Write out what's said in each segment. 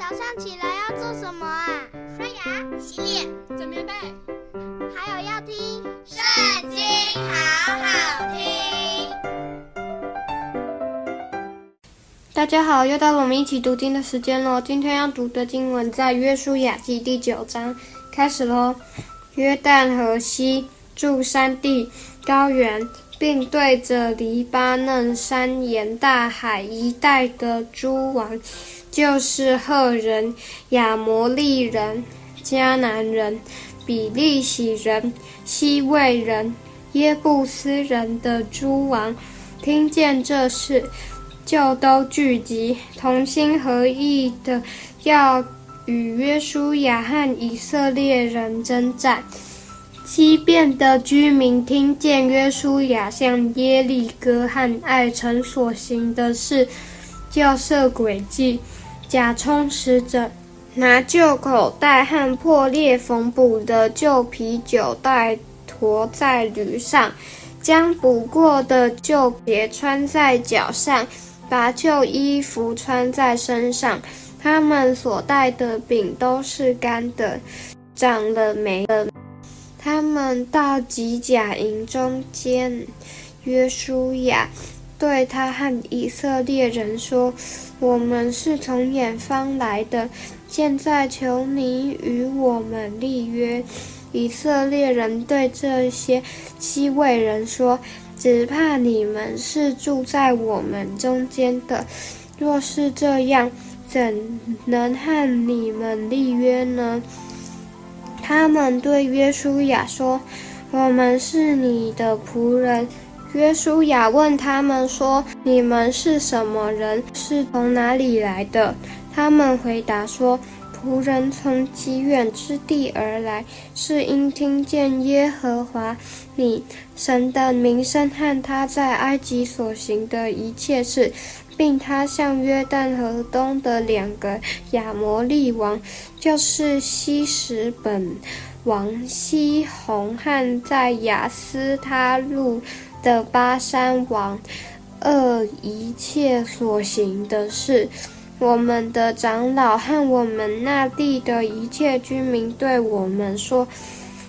早上起来要做什么啊？刷牙、洗脸、整棉被，还有要听《圣经》，好好听。大家好，又到了我们一起读经的时间喽。今天要读的经文在《约书亚记》第九章，开始喽。约旦河西住山地、高原，并对着黎巴嫩山沿大海一带的诸王，就是赫人、亚摩利人、迦南人、比利洗人、西魏人、耶布斯人的诸王，听见这事，就都聚集，同心合意的要与约书亚和以色列人争战。西边的居民听见约书亚向耶利哥和爱城所行的事，就设诡计，假充使者，拿旧口袋和破裂缝补的旧皮酒袋驮在驴上，将补过的旧鞋穿在脚上，把旧衣服穿在身上。他们所带的饼都是干的，长了霉了。他们到吉甲营中间约书亚，对他和以色列人说：“我们是从远方来的，现在求你与我们立约。”以色列人对这些七位人说：“只怕你们是住在我们中间的，若是这样，怎能和你们立约呢？”他们对约书亚说：“我们是你的仆人。”约书亚问他们说：“你们是什么人？是从哪里来的？”他们回答说：“仆人从极远之地而来，是因听见耶和华你神的名声和他在埃及所行的一切事。”并他向约旦河东的两个亚摩利王，就是西什本王西宏和在亚斯他录的巴珊王二一切所行的事，我们的长老和我们那地的一切居民对我们说：“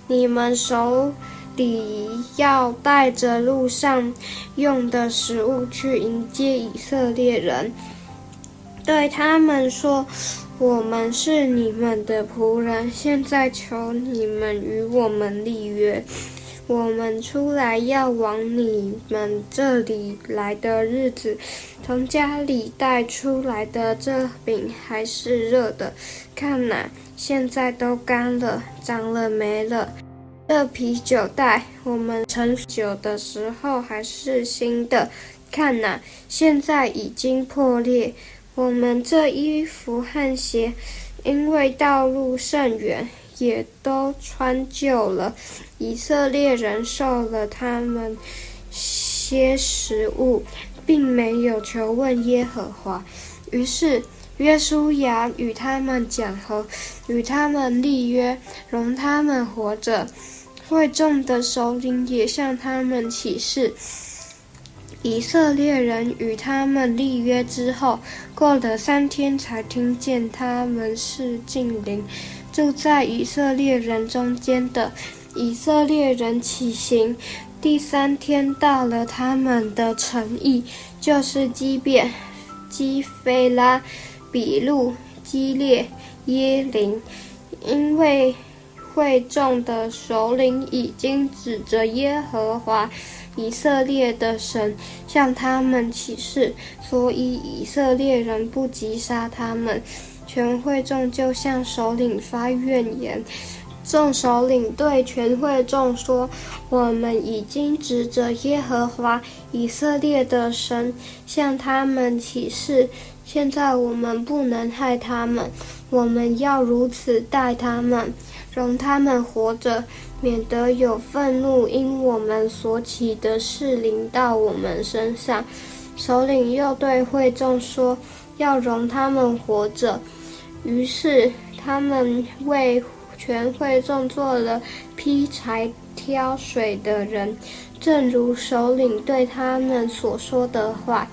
你们手。”里要带着路上用的食物去迎接以色列人，对他们说：“我们是你们的仆人，现在求你们与我们立约。我们出来要往你们这里来的日子，从家里带出来的这饼还是热的，看呐，现在都干了，长了霉了。”这啤酒袋，我们盛酒的时候还是新的，看呐，现在已经破裂。我们这衣服和鞋，因为道路甚远，也都穿旧了。以色列人受了他们些食物，并没有求问耶和华。于是约书亚与他们讲和，与他们立约，容他们活着。会众的首领也向他们起誓。以色列人与他们立约之后，过了三天，才听见他们是近邻，住在以色列人中间的。以色列人起行，第三天到了他们的城邑，就是基遍、基非拉、比录、基列、耶琳，因为。会众的首领已经指着耶和华以色列的神向他们起誓，所以以色列人不击杀他们。全会众就向首领发怨言。众首领对全会众说：“我们已经指着耶和华以色列的神向他们起誓，现在我们不能害他们，我们要如此待他们。”容他们活着，免得有愤怒因我们所起的事临到我们身上。首领又对会众说：“要容他们活着。”于是他们为全会众做了劈柴、挑水的人，正如首领对他们所说的话。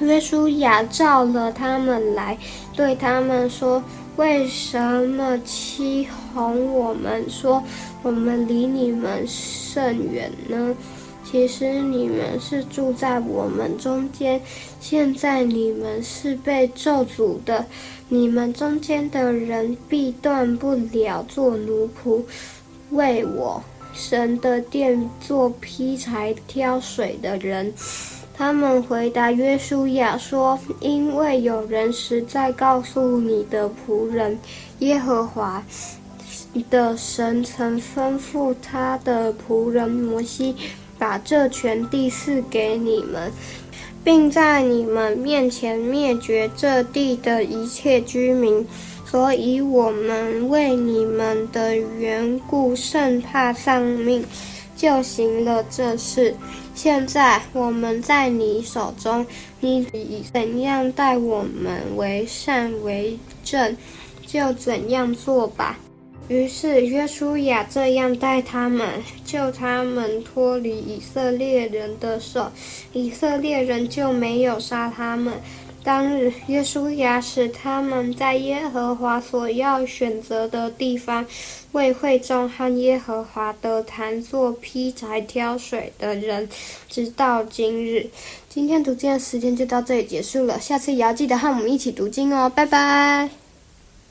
约书亚召了他们来，对他们说：“为什么欺哄我们，说我们离你们甚远呢？其实你们是住在我们中间，现在你们是被咒诅的，你们中间的人必断不了做奴仆，为我神的殿做劈柴挑水的人。”他们回答约书亚说：“因为有人实在告诉你的仆人耶和华的神曾吩咐他的仆人摩西，把这全地赐给你们，并在你们面前灭绝这地的一切居民。所以我们为你们的缘故甚怕丧命。”就行了这事。现在我们在你手中，你怎样待我们为善为正，就怎样做吧。于是约书亚这样待他们，救他们脱离以色列人的手，以色列人就没有杀他们。当日，约书亚使他们在耶和华所要选择的地方，为会众和耶和华的坛做劈柴挑水的人，直到今日。今天读经的时间就到这里结束了，下次也要记得和我们一起读经哦，拜拜。